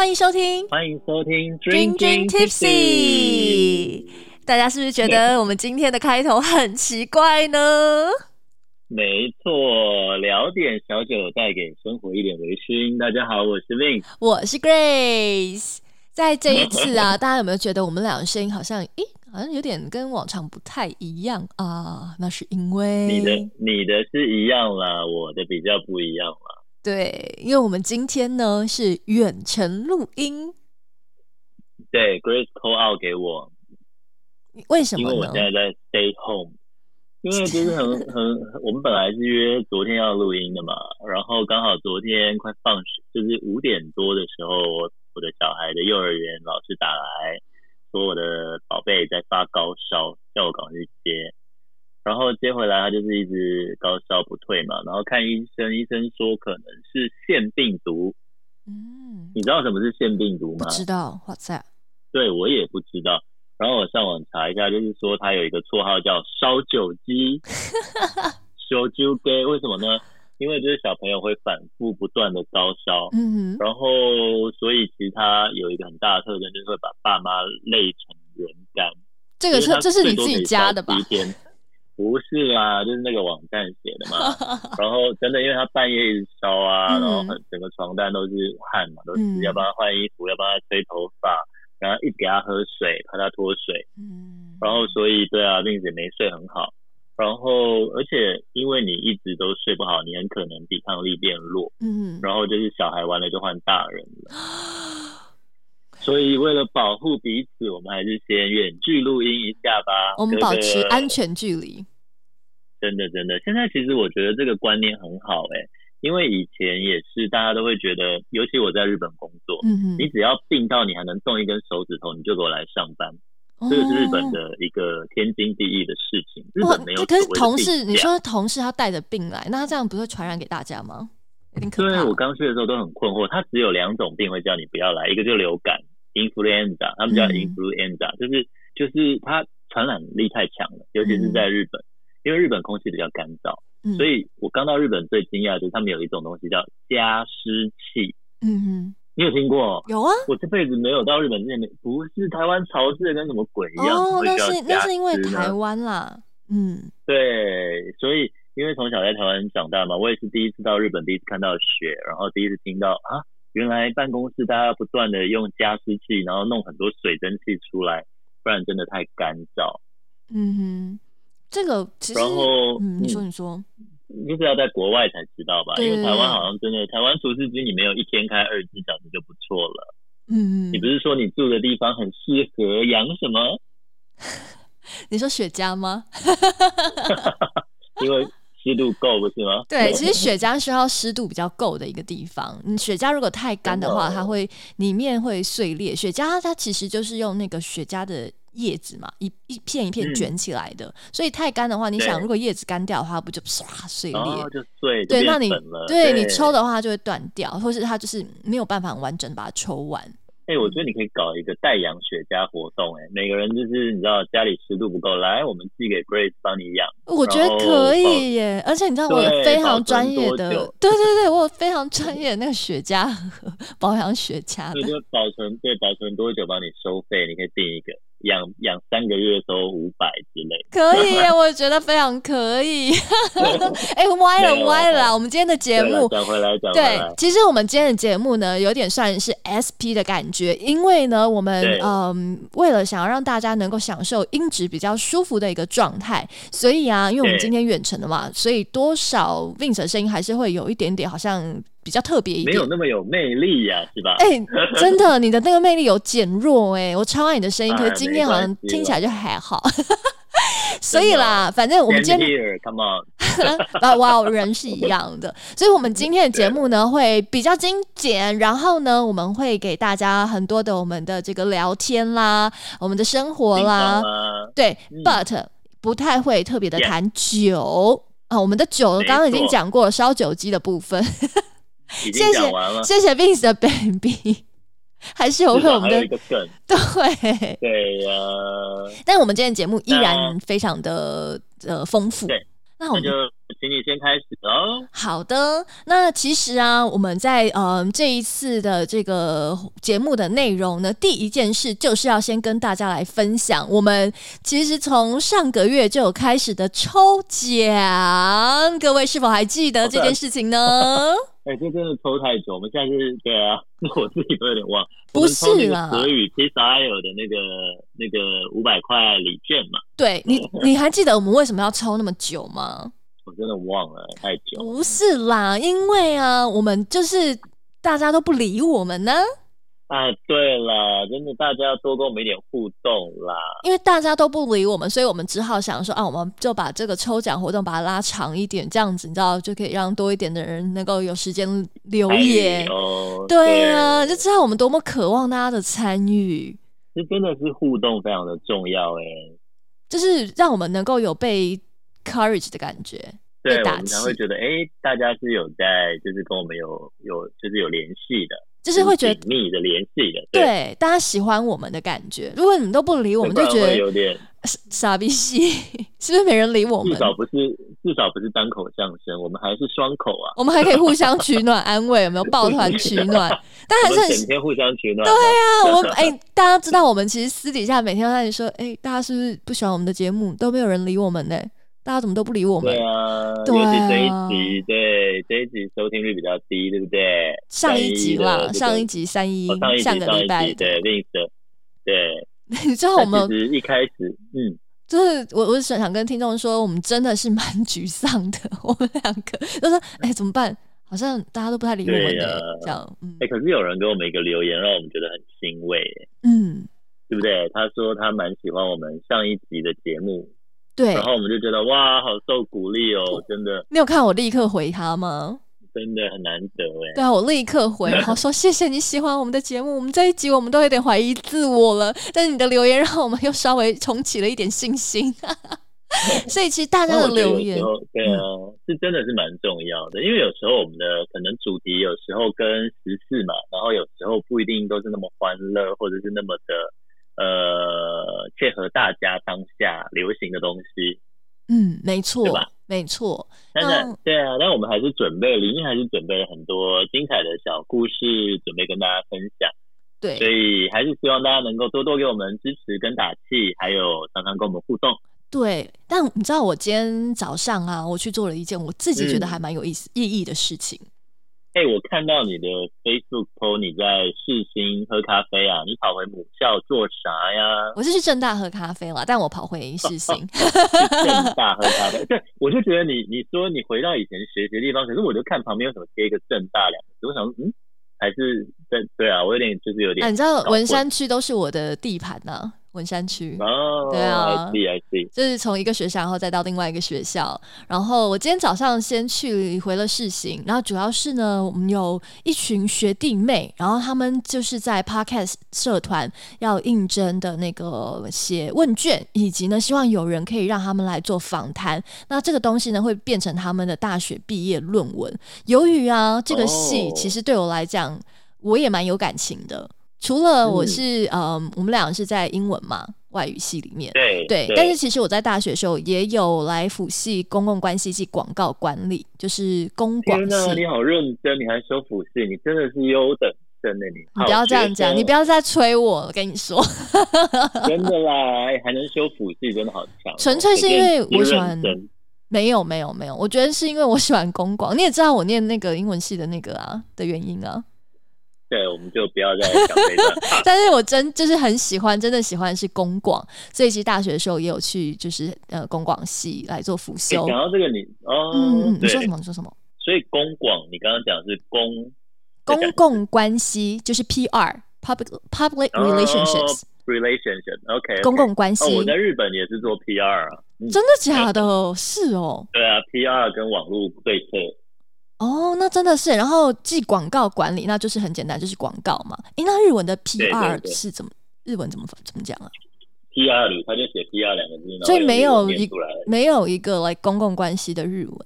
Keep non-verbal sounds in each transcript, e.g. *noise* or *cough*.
欢迎收听，欢迎收听 Dream Dream Tipsy。大家是不是觉得我们今天的开头很奇怪呢？没错，聊点小酒，带给生活一点微醺。大家好，我是 Lin，我是 Grace。在这一次啊，*laughs* 大家有没有觉得我们俩的声音好像，诶，好像有点跟往常不太一样啊？那是因为你的你的是一样啦，我的比较不一样啦。对，因为我们今天呢是远程录音。对，Grace call out 给我，为什么？因为我现在在 stay home。因为就是很很，*laughs* 我们本来是约昨天要录音的嘛，然后刚好昨天快放学，就是五点多的时候，我我的小孩的幼儿园老师打来说我的宝贝在发高烧，叫我赶快去接。然后接回来，他就是一直高烧不退嘛，然后看医生，医生说可能是腺病毒。嗯，你知道什么是腺病毒吗？不知道，哇塞！对我也不知道。然后我上网查一下，就是说他有一个绰号叫“烧酒鸡 *laughs* ”，烧酒鸡为什么呢？因为就是小朋友会反复不断的高烧，嗯，然后所以其实他有一个很大的特征，就是会把爸妈累成人干。这个是这是你自己加的吧？不是啦，就是那个网站写的嘛。*laughs* 然后真的，因为他半夜一直烧啊，然后很整个床单都是汗嘛，都是要帮他换衣服，要帮他吹头发，然后一直给他喝水，怕他脱水。嗯。然后所以对啊，并且没睡很好。然后而且因为你一直都睡不好，你很可能抵抗力变弱。嗯。然后就是小孩完了就换大人了。*laughs* 所以为了保护彼此，我们还是先远距录音一下吧。我们保持安全距离。真的，真的，现在其实我觉得这个观念很好哎，因为以前也是大家都会觉得，尤其我在日本工作，嗯你只要病到你还能动一根手指头，你就给我来上班，这个是日本的一个天经地义的事情。日本没有。可是同事，你说同事他带着病来，那他这样不会传染给大家吗？对，我刚去的时候都很困惑，他只有两种病会叫你不要来，一个就流感 （influenza），他们叫 influenza，就是就是它传染力太强了，尤其是在日本。因为日本空气比较干燥，所以我刚到日本最惊讶就是他们有一种东西叫加湿器。嗯哼，你有听过？有啊，我这辈子没有到日本之前，不是台湾潮湿的跟什么鬼一样。哦，那是那是因为台湾啦。嗯，对，所以因为从小在台湾长大嘛，我也是第一次到日本，第一次看到雪，然后第一次听到啊，原来办公室大家不断的用加湿器，然后弄很多水蒸气出来，不然真的太干燥。嗯哼。这个其实，嗯，你说你说，就是要在国外才知道吧？因为台湾好像真的，台湾除湿机你没有一天开二十四小时就不错了。嗯，你不是说你住的地方很适合养什么？*laughs* 你说雪茄吗？*laughs* 因为湿度够不是吗？对，其实雪茄需要湿度比较够的一个地方。你雪茄如果太干的话，它会里面会碎裂。雪茄它其实就是用那个雪茄的。叶子嘛，一一片一片卷起来的，所以太干的话，你想如果叶子干掉的话，不就唰碎裂？就碎，对，那你对你抽的话就会断掉，或是它就是没有办法完整把它抽完。哎，我觉得你可以搞一个代养雪茄活动，哎，每个人就是你知道家里湿度不够，来我们寄给 Grace 帮你养。我觉得可以耶，而且你知道我有非常专业的，对对对，我有非常专业的那个雪茄 *laughs* 保养雪茄的，保存对保存多久帮你收费，你可以定一个。养养三个月都五百之类，可以，*laughs* 我觉得非常可以。*laughs* 哎，歪了歪了，我们今天的节目讲回来讲。对，其实我们今天的节目呢，有点算是 SP 的感觉，因为呢，我们嗯，为了想要让大家能够享受音质比较舒服的一个状态，所以啊，因为我们今天远程的嘛，所以多少 Vince 的声音还是会有一点点好像。比较特别一点，没有那么有魅力呀，是吧？哎，真的，*laughs* 你的那个魅力有减弱哎，我超爱你的声音，可是今天好像听起来就还好。所以啦，反正我们今天，Come on，*laughs* 哇，人是一样的。*laughs* 所以，我们今天的节目呢，会比较精简，然后呢，我们会给大家很多的我们的这个聊天啦，我们的生活啦，对，But 不太会特别的谈酒啊。我们的酒刚刚已经讲过烧酒鸡的部分。*laughs* 谢谢谢谢 Vince 的 baby，*laughs* 还是有会我们的 *laughs* 对对呀。但我们今天节目依然非常的呃丰富。对，那我们就请你先开始哦。好的，那其实啊，我们在嗯这一次的这个节目的内容呢，第一件事就是要先跟大家来分享，我们其实从上个月就有开始的抽奖，各位是否还记得这件事情呢？哎，这真的抽太久，我们现在是对啊，*laughs* 我自己都有点忘。不是啦，德语 T S I L 的那个那个五百块礼券嘛。对你，*laughs* 你还记得我们为什么要抽那么久吗？我真的忘了，太久。不是啦，因为啊，我们就是大家都不理我们呢。啊，对了，真的，大家要多跟我们一点互动啦。因为大家都不理我们，所以我们只好想说啊，我们就把这个抽奖活动把它拉长一点，这样子你知道就可以让多一点的人能够有时间留言。对啊，就知道我们多么渴望大家的参与。这真的是互动非常的重要哎，就是让我们能够有被 courage 的感觉，对，我们才会觉得哎，大家是有在，就是跟我们有有就是有联系的。就是会觉得紧密的联系的，对，大家喜欢我们的感觉。如果你们都不理我们，就觉得有点傻逼戏，*laughs* 是不是没人理我们？至少不是，至少不是单口相声，我们还是双口啊。我们还可以互相取暖、安慰，有没有抱团取暖？*laughs* 但还是整天互相取暖。对啊，我们 *laughs* 哎，大家知道我们其实私底下每天都在说，哎，大家是不是不喜欢我们的节目？都没有人理我们呢。大家怎么都不理我们？对啊，尤其这一集，对这一集收听率比较低，对不对？上一集啦，上一集三一，上个礼拜，对，另一个，对。*laughs* 你知道我们一开始，嗯，就是我，我是想跟听众说，我们真的是蛮沮丧的。我们两个就说，哎，怎么办？好像大家都不太理我们的，这样。哎，可是有人给我们一个留言，让我们觉得很欣慰，嗯，对不对？他说他蛮喜欢我们上一集的节目。对，然后我们就觉得哇，好受鼓励哦，真的。你有看我立刻回他吗？真的很难得哎。对啊，我立刻回，然后说谢谢你喜欢我们的节目。我们这一集我们都有点怀疑自我了，但是你的留言让我们又稍微重启了一点信心。*laughs* 所以其实大家的留言，对啊，是真的是蛮重要的。因为有时候我们的可能主题有时候跟时事嘛，然后有时候不一定都是那么欢乐，或者是那么的。呃，切合大家当下流行的东西，嗯，没错，对吧？没错。但是，对啊，但我们还是准备，里面还是准备了很多精彩的小故事，准备跟大家分享。对，所以还是希望大家能够多多给我们支持跟打气，还有常常跟我们互动。对，但你知道，我今天早上啊，我去做了一件我自己觉得还蛮有意思、意义的事情。哎，我看到你的 Facebook po 你在世新喝咖啡啊，你跑回母校做啥呀？我是去正大喝咖啡了，但我跑回世 *laughs* 新。正大喝咖啡，对，我就觉得你你说你回到以前学习的地方，可是我就看旁边有什么贴一个正大两个字，我想嗯，还是对对啊，我有点就是有点，你知道文山区都是我的地盘呢。文山区，对啊，就是从一个学校，然后再到另外一个学校。然后我今天早上先去回了试行，然后主要是呢，我们有一群学弟妹，然后他们就是在 Podcast 社团要应征的那个写问卷，以及呢，希望有人可以让他们来做访谈。那这个东西呢，会变成他们的大学毕业论文。由于啊，这个戏其实对我来讲，我也蛮有感情的。除了我是嗯，我们俩是在英文嘛外语系里面，对对，但是其实我在大学时候也有来辅系公共关系及广告管理，就是公广系。你好认真，你还修辅系，你真的是优等生呢！你你不要这样讲，你不要再催我，我跟你说，真的啦，还能修辅系，真的好强。纯粹是因为我喜欢，没有没有没有，我觉得是因为我喜欢公广，你也知道我念那个英文系的那个啊的原因啊。对，我们就不要再讲这段。*laughs* 但是我真就是很喜欢，真的喜欢是公广，所以其实大学的时候也有去，就是呃公广系来做辅修。讲到这个，你哦，嗯，你说什么？你说什么？所以公广，你刚刚讲是公公共关系，就是 PR，public public relationships，relationship，OK，公共关系。哦，我在日本也是做 PR 啊，真的假的？是哦。对啊，PR 跟网络对策。哦，那真的是，然后记广告管理，那就是很简单，就是广告嘛。哎，那日文的 PR 是怎么？日文怎么怎么讲啊？PR 里他就写 PR 两个字，所以没有一没有一个来公共关系的日文。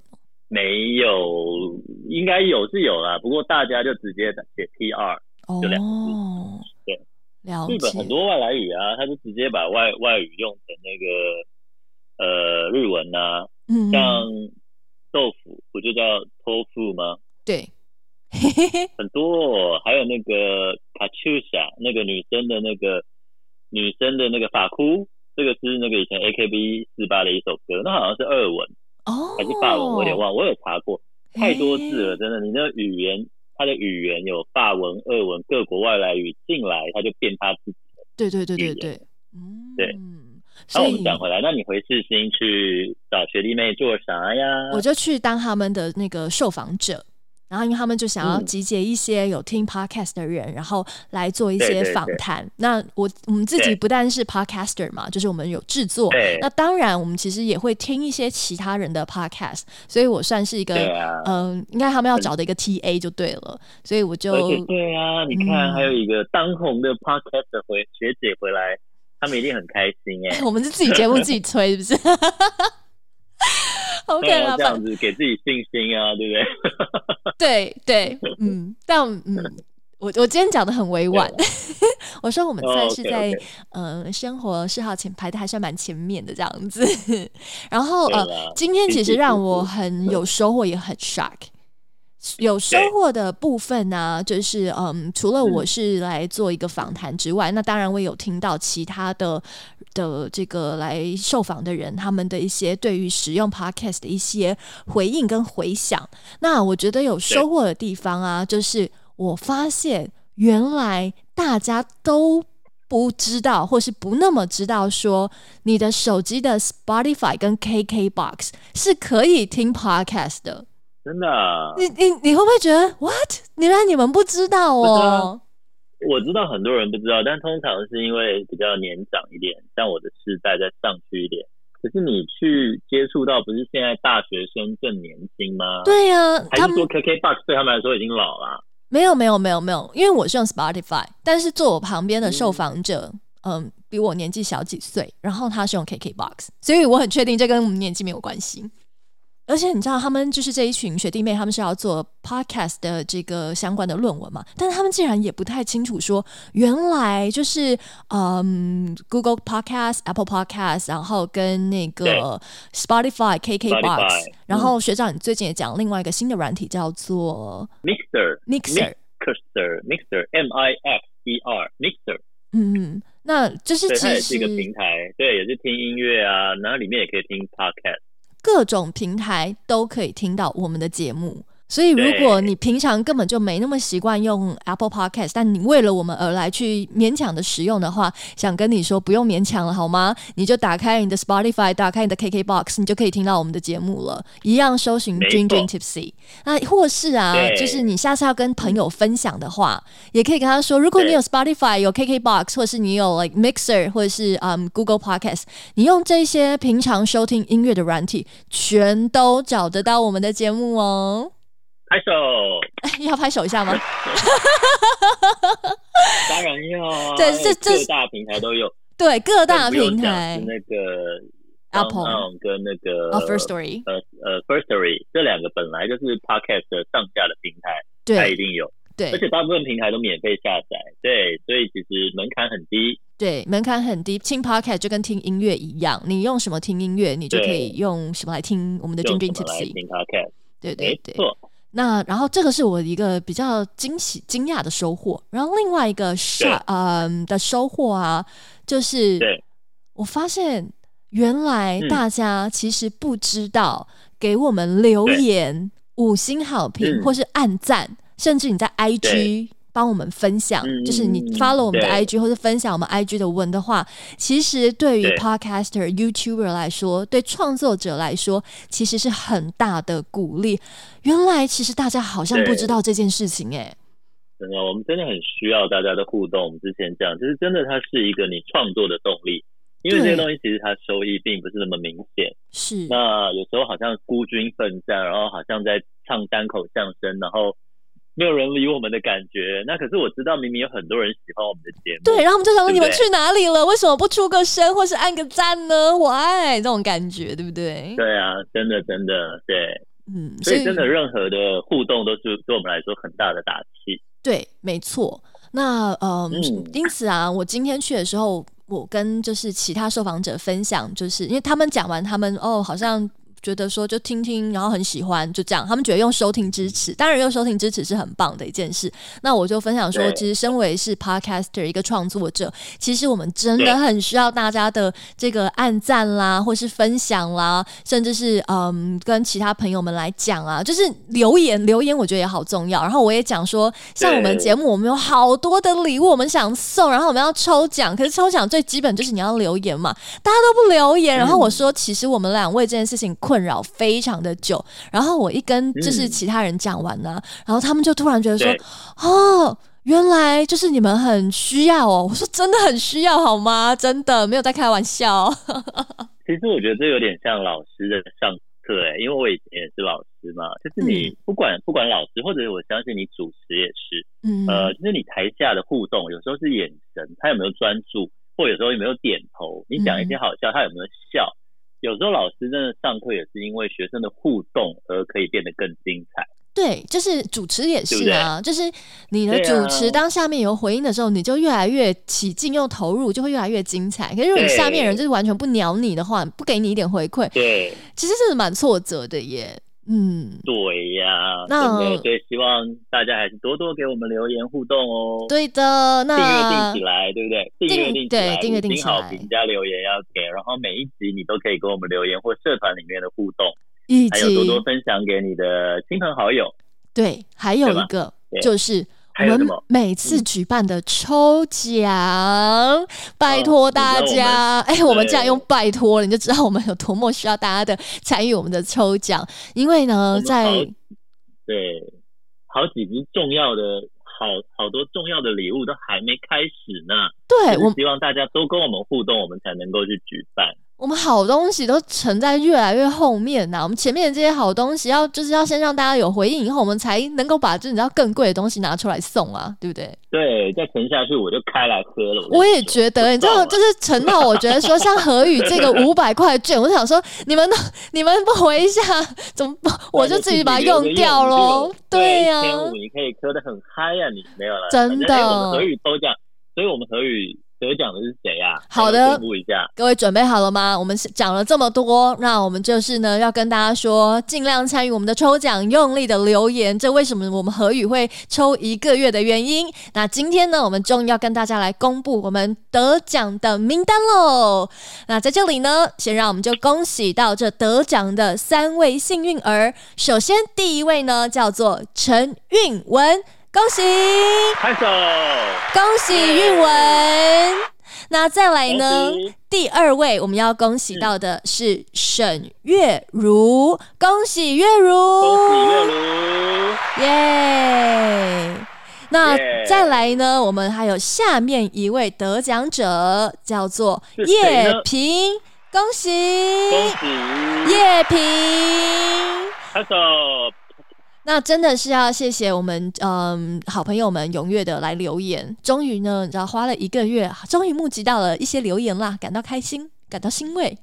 没有，应该有是有啦，不过大家就直接写 PR，就两个字。对，日本很多外来语啊，他就直接把外外语用成那个呃日文呐。嗯，像豆腐不就叫托付吗？对，*laughs* *laughs* 很多，还有那个卡秋莎，那个女生的那个女生的那个法哭，这个是那个以前 A K B 四八的一首歌，那好像是二文哦，还是法文，我有点忘，我有查过，太多字了，真的，你那个语言，它的语言有法文、俄文，各国外来语进来，它就变他自己的，对对对对对，嗯，对。那我们讲回来，那你回世新去找学弟妹做啥呀？我就去当他们的那个受访者，然后因为他们就想要集结一些有听 podcast 的人，然后来做一些访谈。那我我们自己不但是 podcaster 嘛，就是我们有制作。那当然，我们其实也会听一些其他人的 podcast，所以我算是一个嗯，应该他们要找的一个 TA 就对了。所以我就对啊，你看还有一个当红的 podcaster 回学姐回来。他们一定很开心哎！*laughs* 我们是自己节目自己吹，是不是？*laughs* *laughs* OK 了，这样子给自己信心啊，对不对？对对，嗯，但嗯，我我今天讲的很委婉，我说我们算是在呃生活嗜好前排的还算蛮前面的这样子。然后呃，今天其实让我很有收获，也很 shock。有收获的部分呢，就是嗯，除了我是来做一个访谈之外，那当然我有听到其他的的这个来受访的人他们的一些对于使用 podcast 的一些回应跟回响。那我觉得有收获的地方啊，就是我发现原来大家都不知道，或是不那么知道，说你的手机的 Spotify 跟 KKBox 是可以听 podcast 的。真的，你你你会不会觉得 what？原来你们不知道哦。我知道很多人不知道，但通常是因为比较年长一点，像我的世代再上去一点。可是你去接触到，不是现在大学生更年轻吗？对呀，还是说 KKBOX 对他们来说已经老了？没有没有没有没有，因为我是用 Spotify，但是坐我旁边的受访者，嗯，比我年纪小几岁，然后他是用 KKBOX，所以我很确定这跟我们年纪没有关系。而且你知道，他们就是这一群学弟妹，他们是要做 podcast 的这个相关的论文嘛？但是他们竟然也不太清楚，说原来就是嗯，Google Podcast、Apple Podcast，然后跟那个 Spotify、KKBox，然后学长，你最近也讲另外一个新的软体叫做 Mixer、Mixer、Mixer、Mixer、M I X E R、Mixer。嗯嗯，那就是其实是一个平台，对，也是听音乐啊，然后里面也可以听 podcast。各种平台都可以听到我们的节目。所以，如果你平常根本就没那么习惯用 Apple Podcast，但你为了我们而来去勉强的使用的话，想跟你说不用勉强了，好吗？你就打开你的 Spotify，打开你的 KKBox，你就可以听到我们的节目了。一样搜寻 Dream Dream Tipsy。那或是啊，就是你下次要跟朋友分享的话，也可以跟他说，如果你有 Spotify，有 KKBox，或是你有 like Mixer，或者是嗯 Google Podcast，你用这些平常收听音乐的软体，全都找得到我们的节目哦。拍手，*laughs* 要拍手一下吗？*laughs* 当然要。*laughs* 对，这这各大平台都有。对，各大平台。那个 Apple 跟那个 First Story，呃呃，First Story 这两个本来就是 Podcast 上架的平台，它一定有。对，而且大部分平台都免费下载。对，所以其实门槛很低。对，门槛很低，听 Podcast 就跟听音乐一样，你用什么听音乐，你就可以用什么来听我们的 Dream Tipsy。听 Podcast。对对对。那然后这个是我一个比较惊喜、惊讶的收获。然后另外一个是嗯的收获啊，就是我发现原来大家其实不知道给我们留言、五星好评或是按赞，甚至你在 IG。帮我们分享，就是你 follow 我们的 IG 或者分享我们 IG 的文的话，其实对于 podcaster、YouTuber 来说，对创作者来说，其实是很大的鼓励。原来其实大家好像不知道这件事情，哎，真的，我们真的很需要大家的互动。我们之前讲，就是真的，它是一个你创作的动力，因为这些东西其实它收益并不是那么明显。是，那有时候好像孤军奋战，然后好像在唱单口相声，然后。没有人理我们的感觉，那可是我知道，明明有很多人喜欢我们的节目。对，然后我们就想说你们去哪里了？为什么不出个声，或是按个赞呢？我爱这种感觉，对不对？对啊，真的真的对，嗯，所以真的任何的互动都是对我们来说很大的打击。对，没错。那嗯，因此啊，我今天去的时候，我跟就是其他受访者分享，就是因为他们讲完，他们哦，好像。觉得说就听听，然后很喜欢，就这样。他们觉得用收听支持，当然用收听支持是很棒的一件事。那我就分享说，其实身为是 podcaster 一个创作者，其实我们真的很需要大家的这个按赞啦，或是分享啦，甚至是嗯跟其他朋友们来讲啊，就是留言留言，我觉得也好重要。然后我也讲说，像我们节目，我们有好多的礼物，我们想送，然后我们要抽奖，可是抽奖最基本就是你要留言嘛，大家都不留言。然后我说，其实我们两位这件事情困扰非常的久。然后我一跟就是其他人讲完呢，然后他们就突然觉得说，哦，原来就是你们很需要哦。我说真的很需要好吗？真的没有在开玩笑。*laughs* 其实我觉得这有点像老师的上课哎，因为我以前也是老师嘛，就是你不管不管老师，或者我相信你主持也是，嗯呃，就是你台下的互动，有时候是眼神，他有没有专注，或有时候有没有点头，你讲一些好笑，他有没有笑。有时候老师真的上课也是因为学生的互动而可以变得更精彩。对，就是主持也是啊，就是你的主持当下面有回应的时候，你就越来越起劲又投入，就会越来越精彩。可是如果你下面人就是完全不鸟你的话，不给你一点回馈，对，其实是蛮挫折的耶。嗯，对呀，那所以希望大家还是多多给我们留言互动哦。对的，那订阅定起来，对不对？订阅定起来，订阅定起来，好评加留言要给，然后每一集你都可以给我们留言或社团里面的互动，还有多多分享给你的亲朋好友。对，还有一个就是。我们每次举办的抽奖，拜托大家，哎，我们这样用拜托了，你就知道我们有多么需要大家的参与我们的抽奖。因为呢，在对好几支重要的、好好多重要的礼物都还没开始呢。对，我希望大家都跟我们互动，我们才能够去举办。我们好东西都沉在越来越后面呐，我们前面的这些好东西要就是要先让大家有回应，以后我们才能够把就你知道更贵的东西拿出来送啊，对不对？对，再沉下去我就开来喝了。我也觉得，你知道，就是沉到我觉得说像何宇这个 *laughs* 五百块券，我想说你们你们不回一下，怎么我就自己把它用掉喽？对呀，千五你可以喝的很嗨呀，你没有了，真的。我们何宇抽奖，所以我们何宇。得奖的是谁呀？好的，公布一下。各位准备好了吗？我们讲了这么多，那我们就是呢，要跟大家说，尽量参与我们的抽奖，用力的留言。这为什么我们何宇会抽一个月的原因？那今天呢，我们终于要跟大家来公布我们得奖的名单喽。那在这里呢，先让我们就恭喜到这得奖的三位幸运儿。首先，第一位呢叫做陈韵文。恭喜，拍手！恭喜韵文。那再来呢？第二位我们要恭喜到的是沈月如，恭喜月如，恭喜月如，耶！那再来呢？我们还有下面一位得奖者，叫做叶平，恭喜，恭喜叶平，拍手。那真的是要谢谢我们嗯好朋友们踊跃的来留言，终于呢，你知道花了一个月，终于募集到了一些留言啦，感到开心，感到欣慰。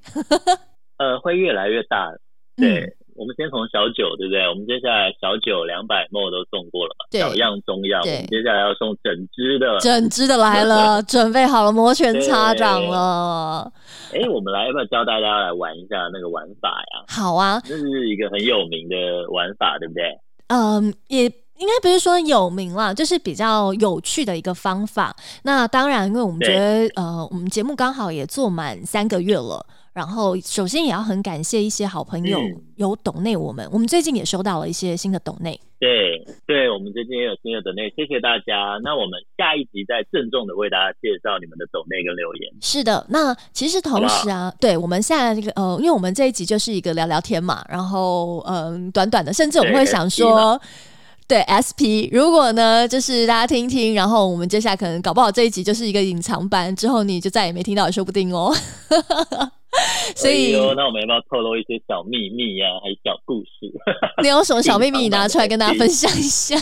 呃，会越来越大。对，我们先从小九，对不对？我们接下来小九两百墨都送过了嘛，小样中药，我们接下来要送整支的，整支的来了，*laughs* 准备好了摩拳擦掌了。哎，我们来要不要教大家来玩一下那个玩法呀？好啊，这是一个很有名的玩法，对不对？嗯，也应该不是说有名了，就是比较有趣的一个方法。那当然，因为我们觉得，呃，我们节目刚好也做满三个月了。然后，首先也要很感谢一些好朋友有懂内我们，我们最近也收到了一些新的懂内。对，对我们最近也有新的懂内，谢谢大家。那我们下一集再郑重的为大家介绍你们的懂内跟留言。是的，那其实同时啊，对我们现在这个呃，因为我们这一集就是一个聊聊天嘛，然后嗯，短短的，甚至我们会想说。对 SP，如果呢，就是大家听听，然后我们接下来可能搞不好这一集就是一个隐藏版，之后你就再也没听到也说不定哦。*laughs* *laughs* 所以，那我们要不要透露一些小秘密呀，还是小故事？*laughs* 你有什么小秘密，你拿出来跟大家分享一下。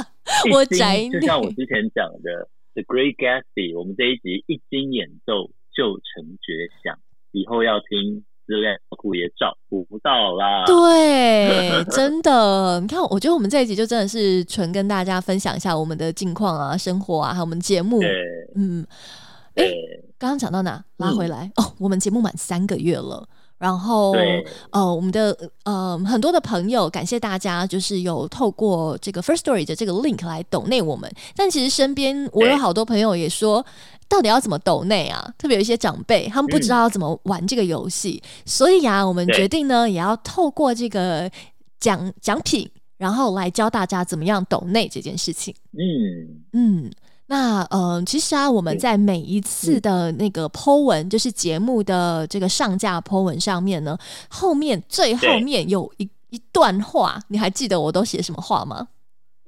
*laughs* 我宅，就像我之前讲的，The Great Gatsby，我们这一集一经演奏就成绝响，以后要听。资料库也找不到啦。对，真的，你看，我觉得我们这一集就真的是纯跟大家分享一下我们的近况啊、生活啊，还有我们节目。嗯，哎，刚刚讲到哪？拉回来哦，我们节目满三个月了。然后，呃，我们的呃很多的朋友，感谢大家，就是有透过这个 First Story 的这个 link 来抖内我们。但其实身边我有好多朋友也说，到底要怎么抖内啊？特别有一些长辈，他们不知道怎么玩这个游戏，所以啊，我们决定呢，也要透过这个奖奖品，然后来教大家怎么样抖内这件事情。嗯嗯。那呃，其实啊，我们在每一次的那个 Po 文，就是节目的这个上架 Po 文上面呢，后面最后面有一一段话，你还记得我都写什么话吗？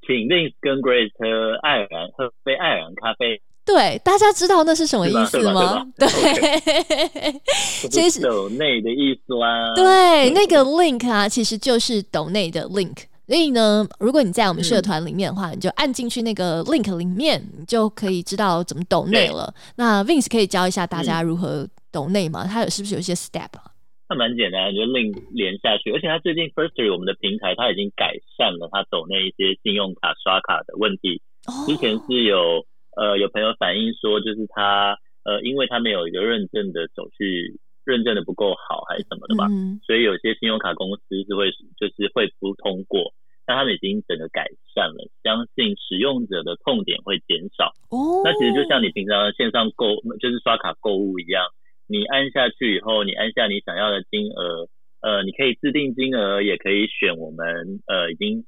请 Vince 跟 Grace 喝爱尔兰喝杯爱尔兰咖啡。对，大家知道那是什么意思吗？对，*laughs* 其实抖内的意思啦。对，那个 link 啊，其实就是抖内的 link。所以呢，如果你在我们社团里面的话，你就按进去那个 link 里面，你就可以知道怎么抖内了。那 Vince 可以教一下大家如何抖内吗？他有是不是有一些 step 啊？那蛮简单，就 link 连下去。而且他最近 Firstory 我们的平台，他已经改善了他抖内一些信用卡刷卡的问题。之前是有呃有朋友反映说，就是他呃因为他没有一个认证的手续。认证的不够好还是什么的吧，所以有些信用卡公司是会就是会不通过，但他们已经整个改善了，相信使用者的痛点会减少。哦，那其实就像你平常线上购就是刷卡购物一样，你按下去以后，你按下你想要的金额，呃，你可以自定金额，也可以选我们呃已经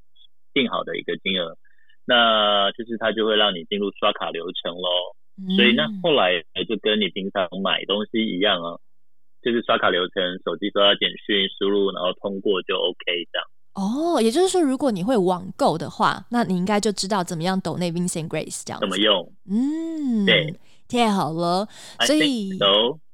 定好的一个金额，那就是它就会让你进入刷卡流程喽。所以那后来就跟你平常买东西一样啊。就是刷卡流程，手机收到简讯，输入然后通过就 OK 这样。哦，也就是说，如果你会网购的话，那你应该就知道怎么样抖那 Vincent Grace 这样。怎么用？嗯，对，太好了。所以。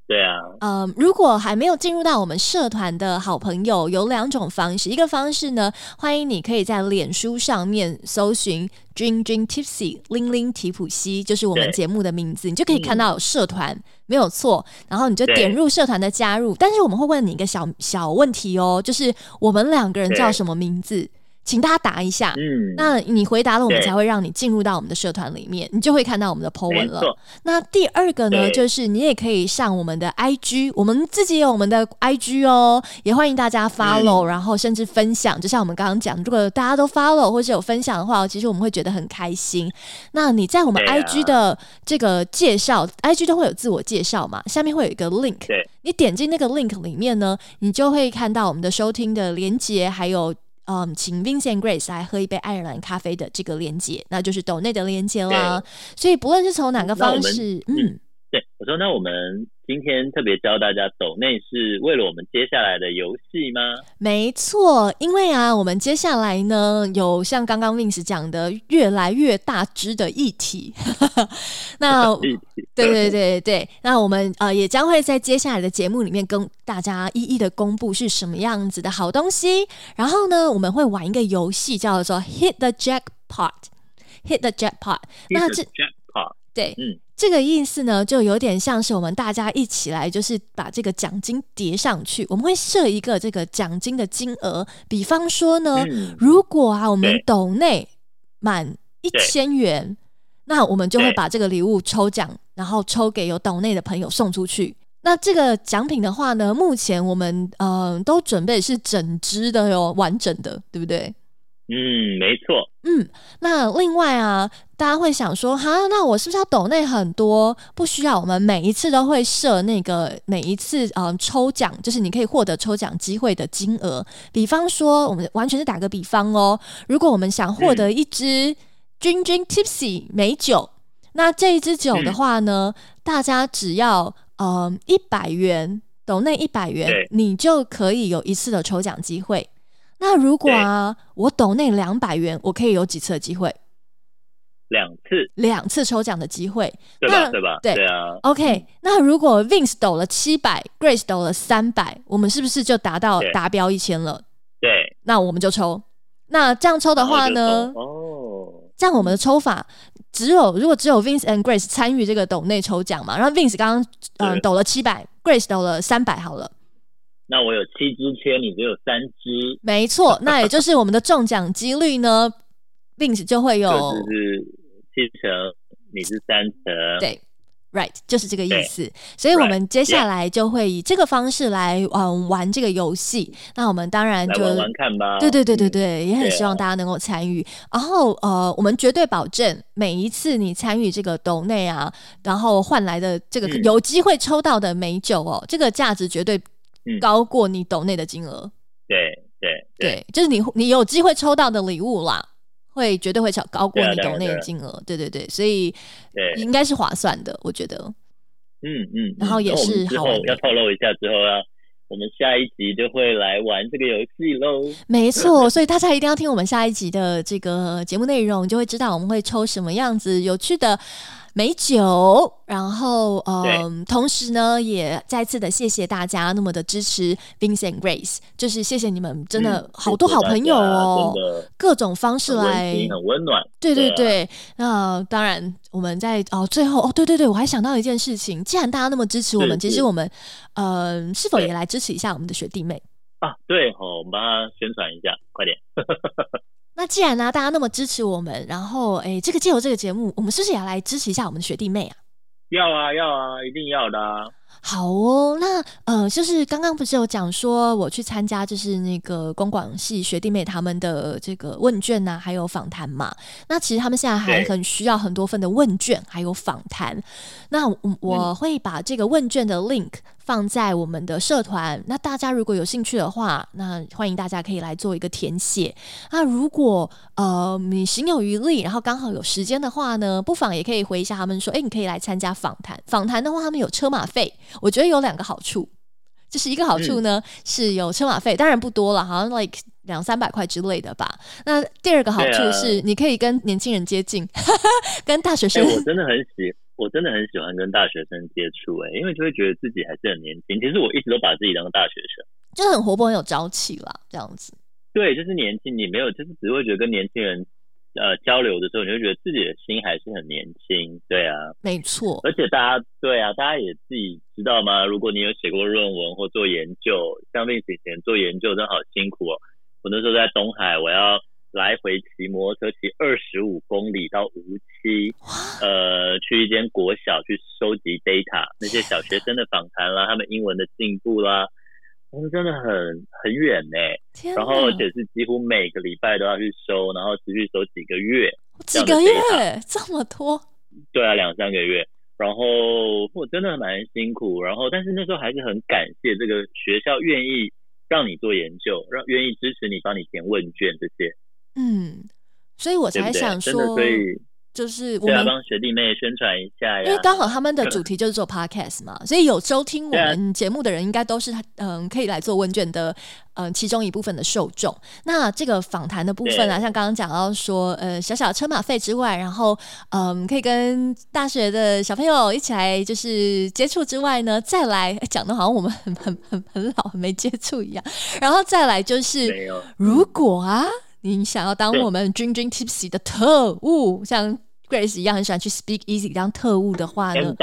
对啊，嗯，如果还没有进入到我们社团的好朋友，有两种方式。一个方式呢，欢迎你可以在脸书上面搜寻 “Dream Dream Tipsy” 零零提普西，就是我们节目的名字，你就可以看到社团，没有错。然后你就点入社团的加入，但是我们会问你一个小小问题哦，就是我们两个人叫什么名字？请大家答一下，嗯，那你回答了，我们才会让你进入到我们的社团里面，你就会看到我们的 po 文了。那第二个呢，就是你也可以上我们的 IG，我们自己有我们的 IG 哦，也欢迎大家 follow，然后甚至分享。就像我们刚刚讲，如果大家都 follow 或是有分享的话，其实我们会觉得很开心。那你在我们 IG 的这个介绍，IG 都会有自我介绍嘛，下面会有一个 link，你点进那个 link 里面呢，你就会看到我们的收听的连接，还有。嗯，请 Vincent Grace 来喝一杯爱尔兰咖啡的这个链接，那就是抖内的链接啦。所以不论是从哪个方式，嗯，对，我说那我们。今天特别教大家抖内是为了我们接下来的游戏吗？没错，因为啊，我们接下来呢有像刚刚 Vince 讲的越来越大只的议题。*laughs* 那 *laughs* 对对对对，那我们呃也将会在接下来的节目里面跟大家一一的公布是什么样子的好东西。然后呢，我们会玩一个游戏叫做 Hit the Jackpot，Hit the Jackpot。那这 Jackpot 对，嗯。这个意思呢，就有点像是我们大家一起来，就是把这个奖金叠上去。我们会设一个这个奖金的金额，比方说呢，如果啊我们斗内满一千元，那我们就会把这个礼物抽奖，然后抽给有斗内的朋友送出去。那这个奖品的话呢，目前我们嗯都准备是整只的哟，完整的，对不对？嗯，没错。嗯，那另外啊，大家会想说，哈，那我是不是要抖内很多？不需要，我们每一次都会设那个每一次嗯抽奖，就是你可以获得抽奖机会的金额。比方说，我们完全是打个比方哦，如果我们想获得一支君君 Tipsy 美酒，那这一支酒的话呢，大家只要嗯一百元抖内一百元，你就可以有一次的抽奖机会。那如果啊，我抖那两百元，我可以有几次的机会？两次，两次抽奖的机会，对吧？对吧？对啊。OK，那如果 Vince 抖了七百，Grace 抖了三百，我们是不是就达到达标一千了？对。那我们就抽。那这样抽的话呢？哦。这样我们的抽法只有，如果只有 Vince and Grace 参与这个抖内抽奖嘛？然后 Vince 刚刚嗯抖了七百，Grace 抖了三百，好了。那我有七支签，你只有三支，没错。*laughs* 那也就是我们的中奖几率呢，Vince 就会有就是七成，你是三成，对。Right，就是这个意思。所以，我们接下来就会以这个方式来嗯玩这个游戏。那我们当然就玩玩看吧。对对对对对，也很希望大家能够参与。然后呃，我们绝对保证每一次你参与这个斗内啊，然后换来的这个有机会抽到的美酒哦，这个价值绝对高过你斗内的金额。对对对，就是你你有机会抽到的礼物啦。会绝对会超高过你斗内的金额，对对对，所以应该是划算的，我觉得。嗯嗯，然后也是之后要透露一下，之后要我们下一集就会来玩这个游戏喽。没错，*laughs* 所以大家一定要听我们下一集的这个节目内容，就会知道我们会抽什么样子有趣的。美酒，然后嗯，同时呢，也再次的谢谢大家那么的支持 Vincent Grace，就是谢谢你们，真的好多好朋友哦，各种方式来很温暖，对对对。那当然，我们在哦最后哦，对对对，我还想到一件事情，既然大家那么支持我们，其实我们呃，是否也来支持一下我们的学弟妹啊？对哦，我们帮他宣传一下，快点。那既然呢，大家那么支持我们，然后哎，这个借由这个节目，我们是不是也要来支持一下我们的学弟妹啊？要啊，要啊，一定要的。好哦，那呃，就是刚刚不是有讲说我去参加，就是那个公广系学弟妹他们的这个问卷呐，还有访谈嘛。那其实他们现在还很需要很多份的问卷，还有访谈。那我我会把这个问卷的 link。放在我们的社团，那大家如果有兴趣的话，那欢迎大家可以来做一个填写。那如果呃你行有余力，然后刚好有时间的话呢，不妨也可以回一下他们说，哎，你可以来参加访谈。访谈的话，他们有车马费，我觉得有两个好处，*laughs* 就是一个好处呢是有车马费，当然不多了，好像 like 两三百块之类的吧。那第二个好处是你可以跟年轻人接近，*laughs* 跟大学生，我真的很喜。我真的很喜欢跟大学生接触，哎，因为就会觉得自己还是很年轻。其实我一直都把自己当大学生，就很活泼、很有朝气啦，这样子。对，就是年轻，你没有，就是只会觉得跟年轻人呃交流的时候，你会觉得自己的心还是很年轻。对啊，没错。而且大家对啊，大家也自己知道吗？如果你有写过论文或做研究，像那以前做研究真好辛苦哦。我那时候在东海，我要。来回骑摩托车骑二十五公里到无锡，呃，去一间国小去收集 data，那些小学生的访谈啦，他们英文的进步啦，我们真的很很远呢。然后而且是几乎每个礼拜都要去收，然后持续收几个月，几个月这么多？对啊，两三个月。然后我真的蛮辛苦，然后但是那时候还是很感谢这个学校愿意让你做研究，让愿意支持你，帮你填问卷这些。嗯，所以我才想说，就是我们帮学弟妹宣传一下，因为刚好他们的主题就是做 podcast 嘛，所以有收听我们节目的人，应该都是他嗯可以来做问卷的嗯其中一部分的受众。那这个访谈的部分啊，像刚刚讲到说，呃，小小车马费之外，然后嗯可以跟大学的小朋友一起来就是接触之外呢，再来讲的好像我们很很很很老很没接触一样，然后再来就是如果啊。你想要当我们君君 Tipsy 的特务，像 Grace 一样很喜欢去 Speak Easy 当特务的话呢？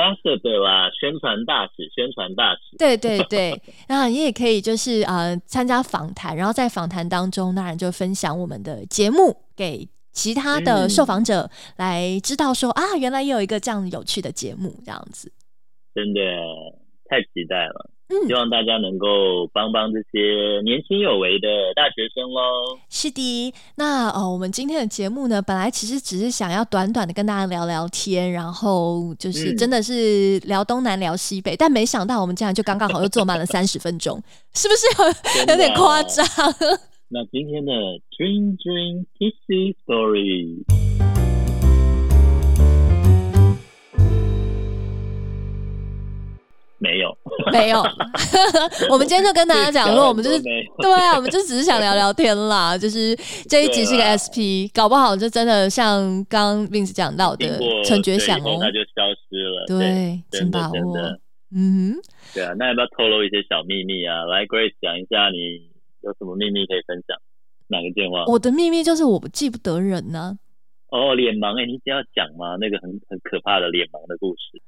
对吧？宣传大使，宣传大使。对对对，*laughs* 那你也可以就是呃参加访谈，然后在访谈当中，当然就分享我们的节目给其他的受访者来知道说啊，原来也有一个这样有趣的节目，这样子。真的太期待了。希望大家能够帮帮这些年轻有为的大学生喽。是的，那呃，我们今天的节目呢，本来其实只是想要短短的跟大家聊聊天，然后就是真的是聊东南聊西北，但没想到我们竟然就刚刚好又坐满了 *laughs* 三十分钟，是不是有有点夸张？那今天的 Dream Dream Kissy Story。没有，没有。*laughs* 我们今天就跟大家讲说，我们就是对啊，我们就只是想聊聊天啦。*laughs* 就是这一集是个 SP，搞不好就真的像刚 Vince 讲到的陈觉想哦，那就消失了。对，请把握。嗯，对啊，那要不要透露一些小秘密啊？来，Grace 讲一下，你有什么秘密可以分享？哪个电话？我的秘密就是我记不得人呢。哦，脸盲哎，你只要讲吗？那个很很可怕的脸盲的故事。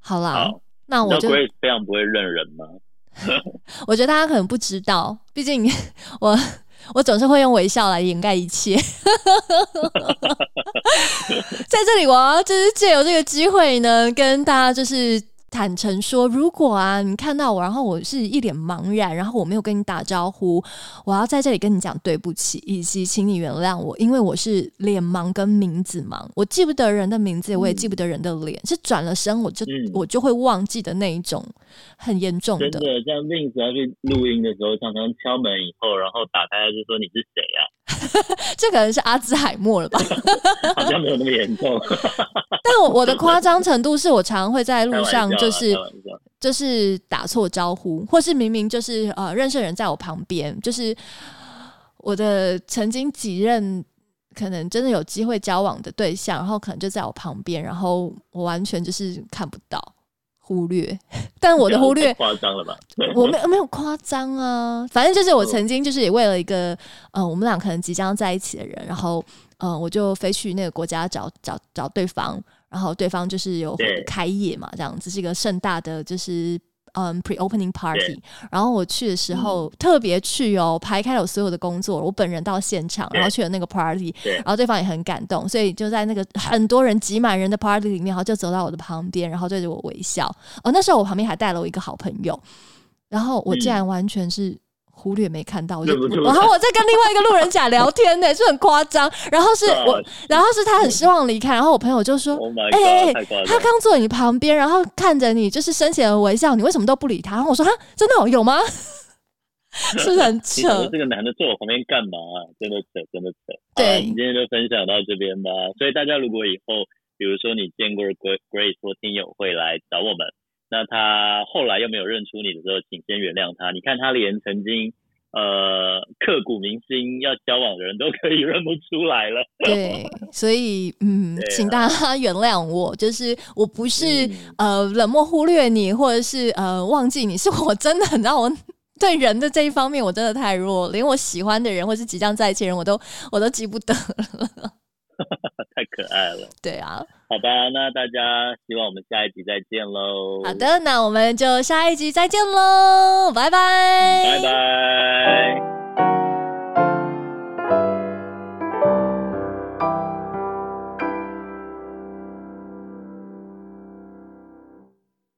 好啦。那我就非常不会认人吗？*laughs* 我觉得大家可能不知道，毕竟我我总是会用微笑来掩盖一切。*laughs* 在这里，我要就是借由这个机会呢，跟大家就是。坦诚说，如果啊，你看到我，然后我是一脸茫然，然后我没有跟你打招呼，我要在这里跟你讲对不起，以及请你原谅我，因为我是脸盲跟名字盲，我记不得人的名字，我也记不得人的脸，是转了身我就我就会忘记的那一种，很严重的。真的，像 Vince 要去录音的时候，常常敲门以后，然后打开就说你是谁呀？*laughs* 这可能是阿兹海默了吧？*laughs* 好像没有那么严重。*laughs* 但我我的夸张程度是我常常会在路上就是就是打错招呼，或是明明就是呃认识人在我旁边，就是我的曾经几任可能真的有机会交往的对象，然后可能就在我旁边，然后我完全就是看不到。忽略，但我的忽略夸张了吧？我没没有夸张啊，反正就是我曾经就是也为了一个呃，我们俩可能即将在一起的人，然后嗯，我就飞去那个国家找找找对方，然后对方就是有开业嘛，这样子是一个盛大的就是。嗯，pre-opening party，然后我去的时候特别去哦，排开了我所有的工作，我本人到现场，然后去了那个 party，然后对方也很感动，所以就在那个很多人挤满人的 party 里面，然后就走到我的旁边，然后对着我微笑。哦，那时候我旁边还带了我一个好朋友，然后我竟然完全是。忽略没看到，我就 *laughs* 然后我在跟另外一个路人甲聊天呢，*laughs* 就很夸张。然后是我，然后是他很失望离开。然后我朋友就说：“哎，他刚坐你旁边，然后看着你，就是深浅的微笑，你为什么都不理他？”然后我说：“哈，真的有吗？*laughs* 是不是很扯。这个男的坐我旁边干嘛？真的扯，真的扯。对，你今天就分享到这边吧。所以大家如果以后，比如说你见过 Grace 或听友会来找我们。”那他后来又没有认出你的时候，请先原谅他。你看他连曾经呃刻骨铭心要交往的人都可以认不出来了。对，所以嗯，请大家原谅我，就是我不是呃冷漠忽略你，或者是呃忘记你，是我真的很让我对人的这一方面我真的太弱，连我喜欢的人或是即将在一起人我都我都记不得了。*laughs* 太可爱了。对啊。好吧那大家希望我们下一集再见喽。好的那我们就下一集再见喽拜拜。拜拜。